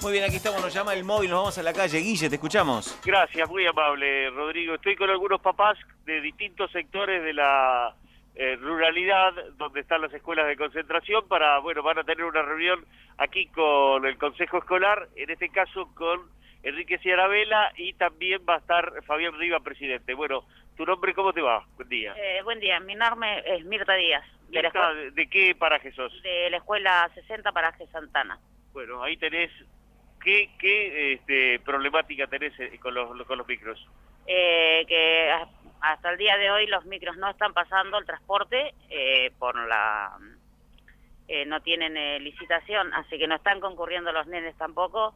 Muy bien, aquí estamos, nos llama el móvil, nos vamos a la calle. Guille, te escuchamos. Gracias, muy amable, Rodrigo. Estoy con algunos papás de distintos sectores de la eh, ruralidad, donde están las escuelas de concentración, para, bueno, van a tener una reunión aquí con el Consejo Escolar, en este caso con Enrique Ciaravela y también va a estar Fabián Riva, presidente. Bueno, ¿tu nombre cómo te va? Buen día. Eh, buen día, mi nombre es Mirta Díaz. De, la ¿De, qué paraje sos? De la escuela 60 Paraje Santana. Bueno, ahí tenés, ¿qué, este, problemática tenés eh, con los, con los micros? Eh, que hasta el día de hoy los micros no están pasando el transporte eh, por la... Eh, no tienen eh, licitación, así que no están concurriendo los nenes tampoco.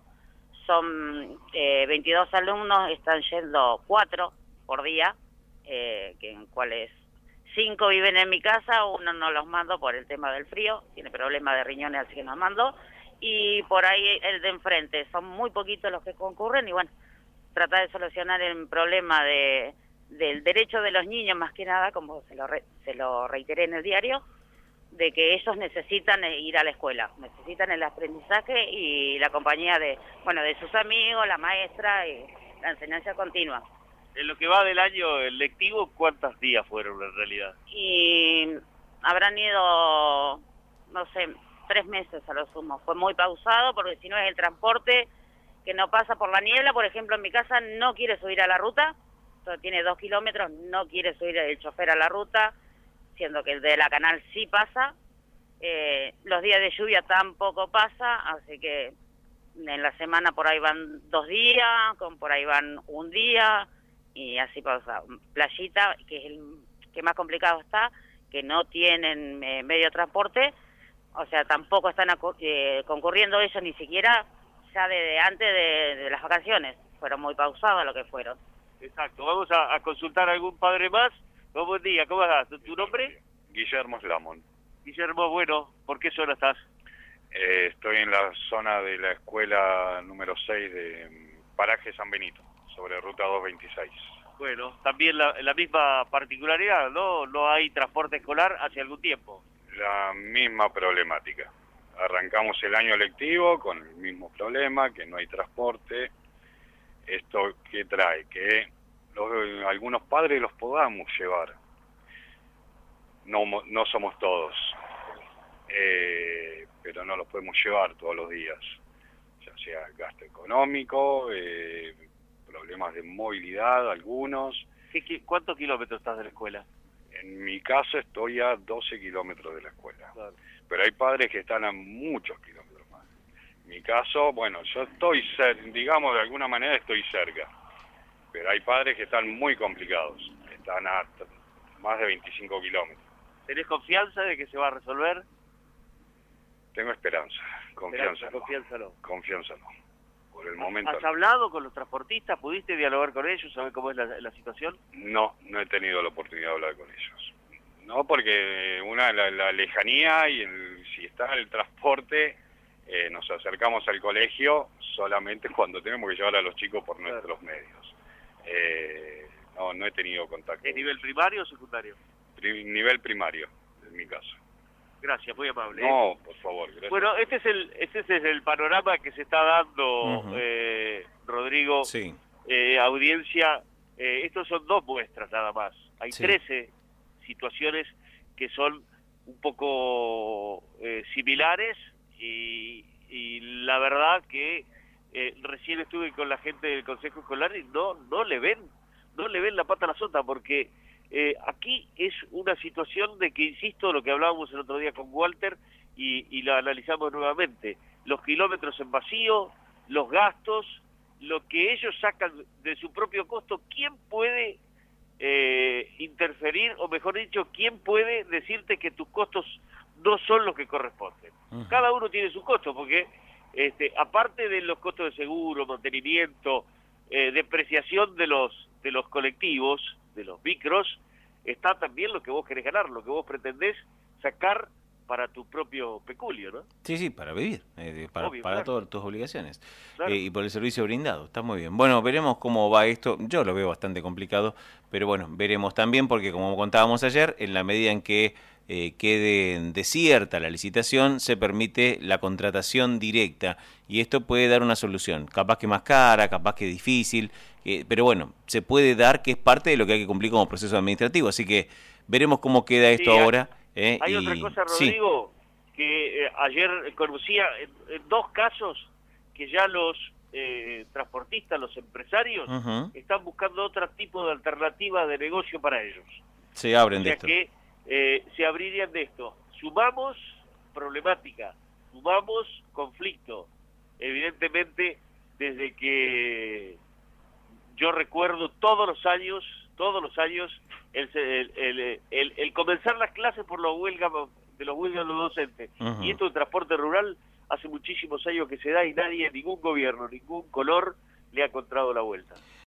Son 22 alumnos, están yendo 4 por día, que en cuales 5 viven en mi casa, uno no los mando por el tema del frío, tiene problema de riñones, así que no mando. Y por ahí el de enfrente, son muy poquitos los que concurren y bueno, tratar de solucionar el problema de del derecho de los niños más que nada, como se lo, re, se lo reiteré en el diario, de que ellos necesitan ir a la escuela, necesitan el aprendizaje y la compañía de, bueno, de sus amigos, la maestra y la enseñanza continua. En lo que va del año lectivo, ¿cuántos días fueron en realidad? Y habrán ido, no sé, tres meses a lo sumo. Fue muy pausado porque si no es el transporte que no pasa por la niebla, por ejemplo, en mi casa no quiere subir a la ruta, tiene dos kilómetros, no quiere subir el chofer a la ruta, siendo que el de la canal sí pasa. Eh, los días de lluvia tampoco pasa, así que en la semana por ahí van dos días, con por ahí van un día, y así pasa. Playita, que es el que más complicado está, que no tienen eh, medio de transporte, o sea, tampoco están eh, concurriendo ellos ni siquiera ya desde antes de, de las vacaciones, fueron muy pausados lo que fueron. Exacto, vamos a, a, consultar a algún padre más. Oh, buen día, ¿cómo estás? ¿Tu nombre? Guillermo Slamon. Guillermo, bueno, ¿por qué zona estás? Eh, estoy en la zona de la escuela número 6 de Paraje San Benito, sobre ruta 226. Bueno, también la, la misma particularidad, ¿no? No hay transporte escolar hace algún tiempo. La misma problemática. Arrancamos el año lectivo con el mismo problema, que no hay transporte, esto que trae, que los, algunos padres los podamos llevar, no, no somos todos, eh, pero no los podemos llevar todos los días, ya sea gasto económico, eh, problemas de movilidad, algunos. ¿Qué, ¿Cuántos kilómetros estás de la escuela? En mi caso estoy a 12 kilómetros de la escuela, claro. pero hay padres que están a muchos kilómetros mi caso, bueno, yo estoy, digamos, de alguna manera estoy cerca, pero hay padres que están muy complicados, están a más de 25 kilómetros. ¿Tenés confianza de que se va a resolver? Tengo esperanza, confianza, esperanza, confianza no. Confianza no. Por el momento. ¿Has hablado con los transportistas? ¿Pudiste dialogar con ellos? ¿Sabes cómo es la, la, situación? No, no he tenido la oportunidad de hablar con ellos. No, porque una, la, la lejanía y el, si está el transporte eh, nos acercamos al colegio solamente cuando tenemos que llevar a los chicos por nuestros medios. Eh, no, no he tenido contacto. ¿Es nivel primario o secundario? Pri nivel primario, en mi caso. Gracias, muy amable. No, por favor. Gracias. Bueno, este es el este es el panorama que se está dando, uh -huh. eh, Rodrigo, sí. eh, audiencia. Eh, estos son dos muestras nada más. Hay Sí. 13 situaciones que son un poco eh, similares y, y la verdad que eh, recién estuve con la gente del Consejo Escolar y no no le ven no le ven la pata a la sota porque eh, aquí es una situación de que insisto lo que hablábamos el otro día con Walter y, y lo analizamos nuevamente los kilómetros en vacío los gastos lo que ellos sacan de su propio costo quién puede eh, interferir o mejor dicho quién puede decirte que tus costos no son los que corresponden. Uh -huh. Cada uno tiene su costo, porque este, aparte de los costos de seguro, mantenimiento, eh, depreciación de los, de los colectivos, de los micros, está también lo que vos querés ganar, lo que vos pretendés sacar para tu propio peculio, ¿no? Sí, sí, para vivir, eh, para, Obvio, para claro. todas tus obligaciones. Claro. Eh, y por el servicio brindado, está muy bien. Bueno, veremos cómo va esto. Yo lo veo bastante complicado, pero bueno, veremos también porque como contábamos ayer, en la medida en que eh, quede desierta la licitación, se permite la contratación directa y esto puede dar una solución, capaz que más cara, capaz que difícil, eh, pero bueno, se puede dar que es parte de lo que hay que cumplir como proceso administrativo, así que veremos cómo queda esto ahora. Eh, hay otra cosa, Rodrigo, que ayer conocía en, dos casos que ya los transportistas, los empresarios, están buscando otro tipo de alternativa de negocio para ellos. Se abren de esto. Que, eh, se abrirían de esto. Sumamos problemática, sumamos conflicto. Evidentemente, desde que yo recuerdo todos los años, todos los años, el, el, el, comenzar las clases por los huelgas de los huelgas de los docentes. Y esto de transporte rural hace muchísimos años que se da y nadie, ningún gobierno, ningún color le ha encontrado la vuelta.